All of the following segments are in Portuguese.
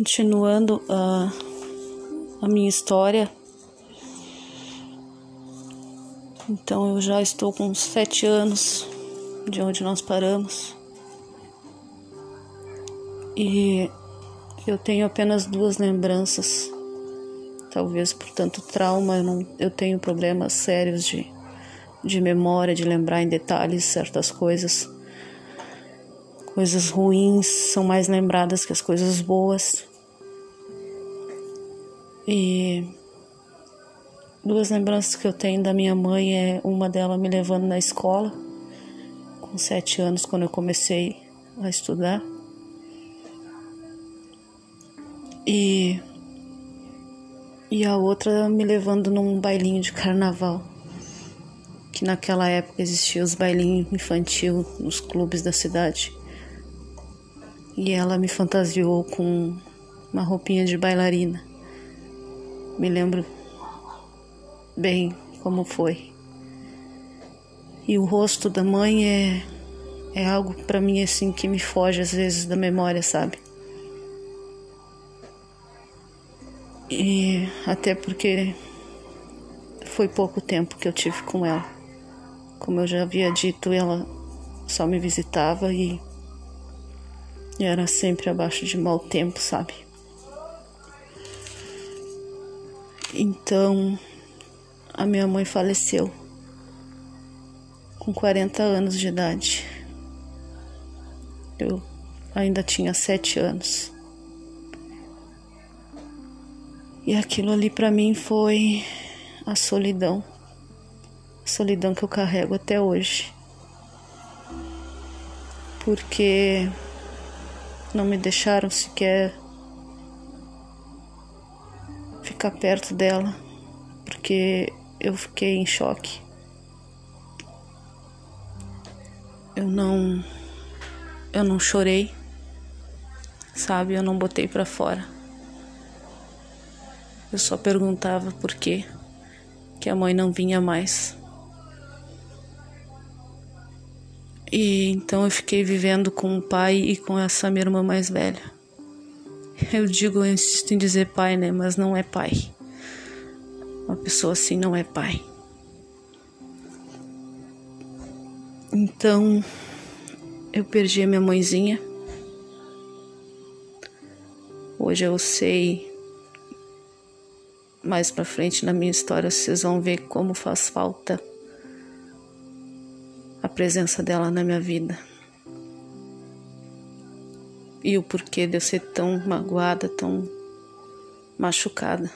Continuando a, a minha história. Então eu já estou com sete anos de onde nós paramos. E eu tenho apenas duas lembranças. Talvez por tanto trauma, eu, não, eu tenho problemas sérios de, de memória, de lembrar em detalhes certas coisas. Coisas ruins são mais lembradas que as coisas boas. E duas lembranças que eu tenho da minha mãe é uma dela me levando na escola, com sete anos, quando eu comecei a estudar. E, e a outra me levando num bailinho de carnaval. Que naquela época existiam os bailinhos infantil nos clubes da cidade. E ela me fantasiou com uma roupinha de bailarina. Me lembro bem como foi. E o rosto da mãe é é algo para mim assim que me foge às vezes da memória, sabe? E até porque foi pouco tempo que eu tive com ela. Como eu já havia dito, ela só me visitava e e era sempre abaixo de mau tempo, sabe? Então, a minha mãe faleceu com 40 anos de idade. Eu ainda tinha sete anos. E aquilo ali para mim foi a solidão, a solidão que eu carrego até hoje. Porque não me deixaram sequer ficar perto dela, porque eu fiquei em choque. Eu não eu não chorei, sabe? Eu não botei para fora. Eu só perguntava por quê que a mãe não vinha mais. E então eu fiquei vivendo com o pai e com essa minha irmã mais velha. Eu digo, eu insisto em dizer pai, né? Mas não é pai. Uma pessoa assim não é pai. Então eu perdi a minha mãezinha. Hoje eu sei mais para frente na minha história vocês vão ver como faz falta a presença dela na minha vida. E o porquê de eu ser tão magoada, tão machucada.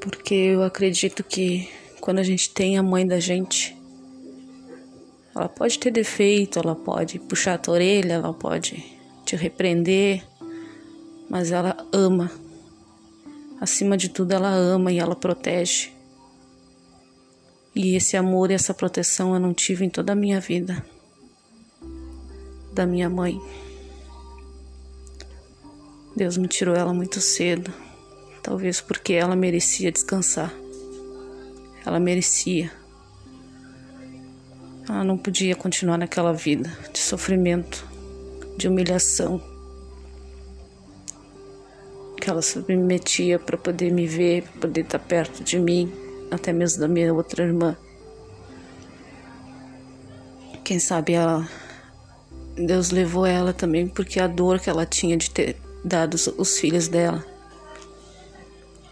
Porque eu acredito que quando a gente tem a mãe da gente, ela pode ter defeito, ela pode puxar a tua orelha, ela pode te repreender, mas ela ama. Acima de tudo, ela ama e ela protege. E esse amor e essa proteção eu não tive em toda a minha vida da minha mãe. Deus me tirou ela muito cedo, talvez porque ela merecia descansar. Ela merecia. Ela não podia continuar naquela vida de sofrimento, de humilhação que ela se metia para poder me ver, para poder estar perto de mim até mesmo da minha outra irmã. Quem sabe ela Deus levou ela também porque a dor que ela tinha de ter dado os, os filhos dela,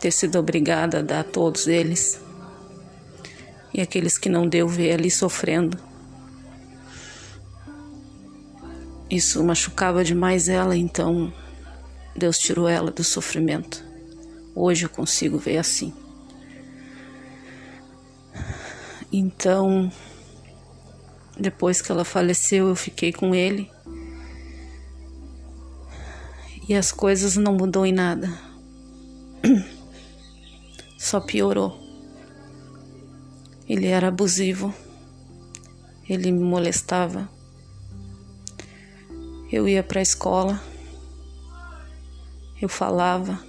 ter sido obrigada a dar a todos eles. E aqueles que não deu ver ali sofrendo. Isso machucava demais ela, então Deus tirou ela do sofrimento. Hoje eu consigo ver assim. Então, depois que ela faleceu, eu fiquei com ele. E as coisas não mudou em nada. Só piorou. Ele era abusivo. Ele me molestava. Eu ia para a escola. Eu falava.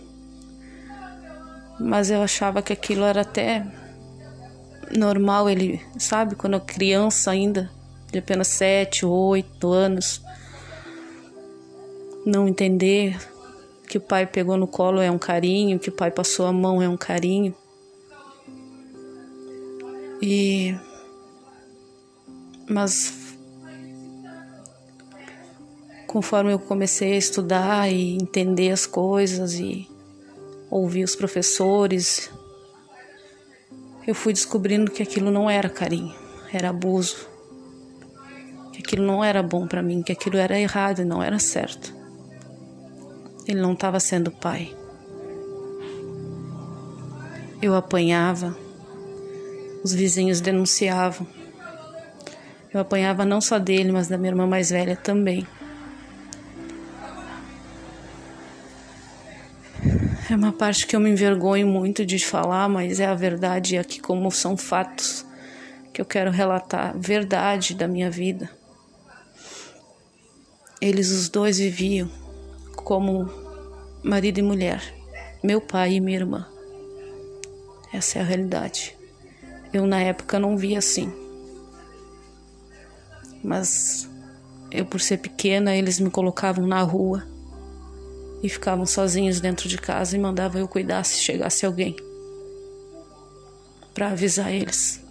Mas eu achava que aquilo era até normal ele, sabe, quando é criança ainda, de apenas sete, oito anos, não entender que o pai pegou no colo é um carinho, que o pai passou a mão é um carinho. E mas conforme eu comecei a estudar e entender as coisas e ouvir os professores, eu fui descobrindo que aquilo não era carinho, era abuso. Aquilo não era bom para mim, que aquilo era errado e não era certo. Ele não estava sendo pai. Eu apanhava, os vizinhos denunciavam. Eu apanhava não só dele, mas da minha irmã mais velha também. É uma parte que eu me envergonho muito de falar, mas é a verdade aqui, como são fatos que eu quero relatar verdade da minha vida. Eles os dois viviam como marido e mulher, meu pai e minha irmã. Essa é a realidade. Eu na época não via assim. Mas eu por ser pequena, eles me colocavam na rua e ficavam sozinhos dentro de casa e mandavam eu cuidar se chegasse alguém para avisar eles.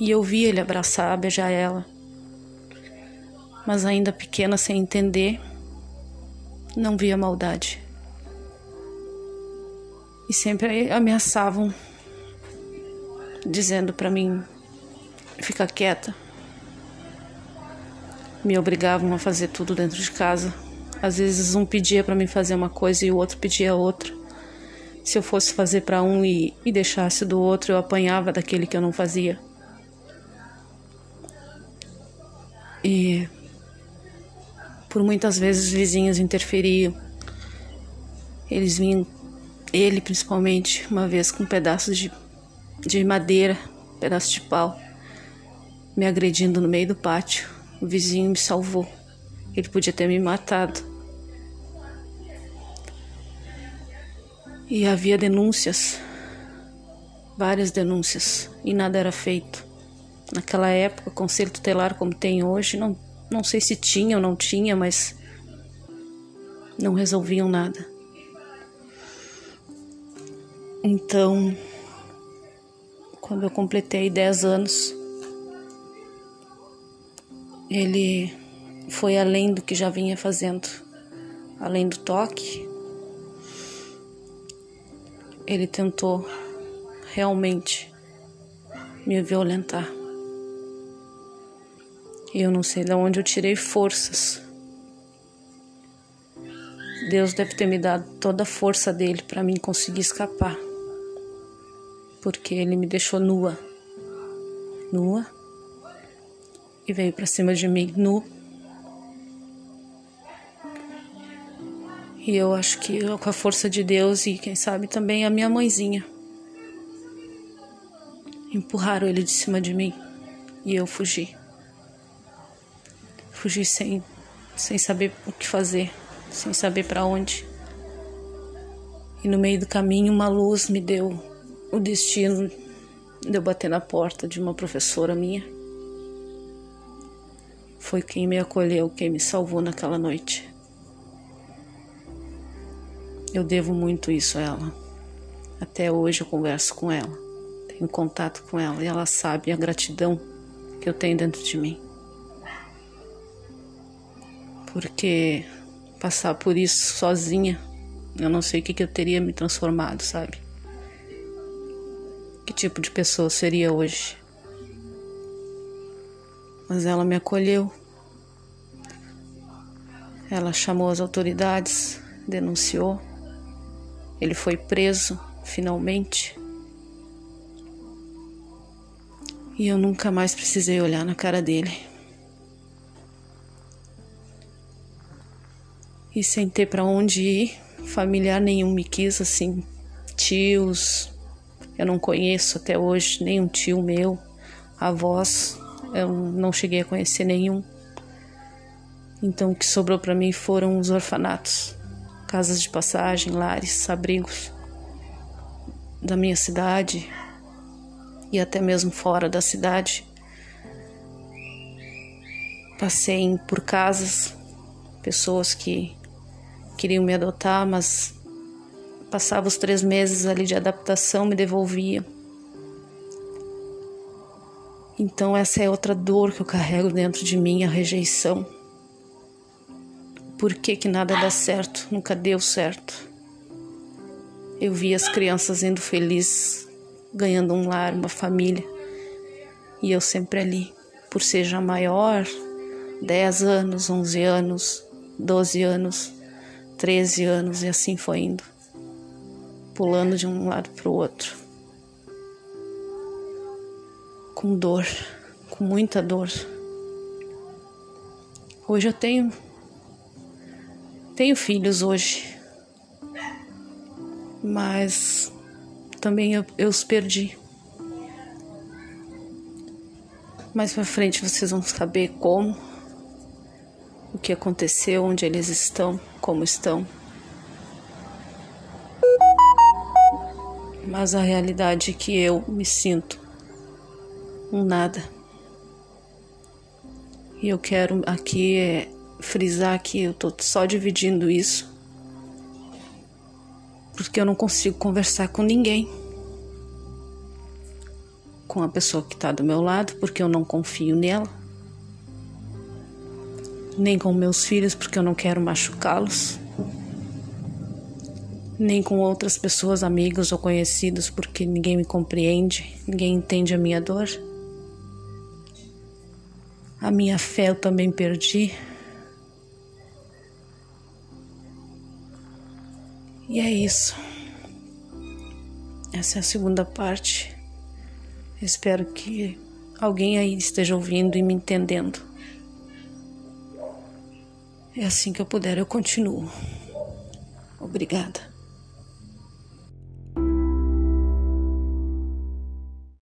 E eu via ele abraçar, beijar ela. Mas ainda pequena, sem entender, não via maldade. E sempre ameaçavam, dizendo para mim ficar quieta. Me obrigavam a fazer tudo dentro de casa às vezes um pedia para mim fazer uma coisa e o outro pedia outra. Se eu fosse fazer para um e, e deixasse do outro, eu apanhava daquele que eu não fazia. E por muitas vezes os vizinhos interferiam. Eles vinham, ele principalmente, uma vez com pedaços de, de madeira, pedaço de pau, me agredindo no meio do pátio. O vizinho me salvou. Ele podia ter me matado. E havia denúncias, várias denúncias, e nada era feito. Naquela época, conselho tutelar como tem hoje, não, não sei se tinha ou não tinha, mas não resolviam nada. Então, quando eu completei 10 anos, ele foi além do que já vinha fazendo, além do toque, ele tentou realmente me violentar. E eu não sei de onde eu tirei forças. Deus deve ter me dado toda a força dele para mim conseguir escapar. Porque ele me deixou nua. Nua. E veio para cima de mim nu E eu acho que com a força de Deus e quem sabe também a minha mãezinha empurraram ele de cima de mim e eu fugi. Fugi sem sem saber o que fazer, sem saber para onde. E no meio do caminho uma luz me deu o destino de eu bater na porta de uma professora minha. Foi quem me acolheu, quem me salvou naquela noite. Eu devo muito isso a ela. Até hoje eu converso com ela, tenho contato com ela e ela sabe a gratidão que eu tenho dentro de mim. Porque passar por isso sozinha, eu não sei o que, que eu teria me transformado, sabe? Que tipo de pessoa seria hoje? Mas ela me acolheu. Ela chamou as autoridades, denunciou. Ele foi preso finalmente. E eu nunca mais precisei olhar na cara dele. E sem ter para onde ir, familiar nenhum me quis assim, tios, eu não conheço até hoje nenhum tio meu, avós, eu não cheguei a conhecer nenhum. Então o que sobrou para mim foram os orfanatos casas de passagem, lares, abrigos da minha cidade e até mesmo fora da cidade. Passei por casas, pessoas que queriam me adotar, mas passava os três meses ali de adaptação, me devolvia. Então essa é outra dor que eu carrego dentro de mim, a rejeição. Por que, que nada dá certo? Nunca deu certo. Eu vi as crianças indo felizes, ganhando um lar, uma família. E eu sempre ali, por ser já maior, 10 anos, 11 anos, 12 anos, 13 anos e assim foi indo, pulando de um lado para o outro. Com dor, com muita dor. Hoje eu tenho tenho filhos hoje, mas também eu, eu os perdi. Mais para frente vocês vão saber como, que aconteceu, onde eles estão, como estão. Mas a realidade é que eu me sinto um nada. E eu quero aqui é frisar que eu tô só dividindo isso porque eu não consigo conversar com ninguém. Com a pessoa que está do meu lado, porque eu não confio nela. Nem com meus filhos, porque eu não quero machucá-los. Nem com outras pessoas, amigos ou conhecidos, porque ninguém me compreende, ninguém entende a minha dor. A minha fé eu também perdi. E é isso. Essa é a segunda parte. Espero que alguém aí esteja ouvindo e me entendendo. É assim que eu puder, eu continuo. Obrigada.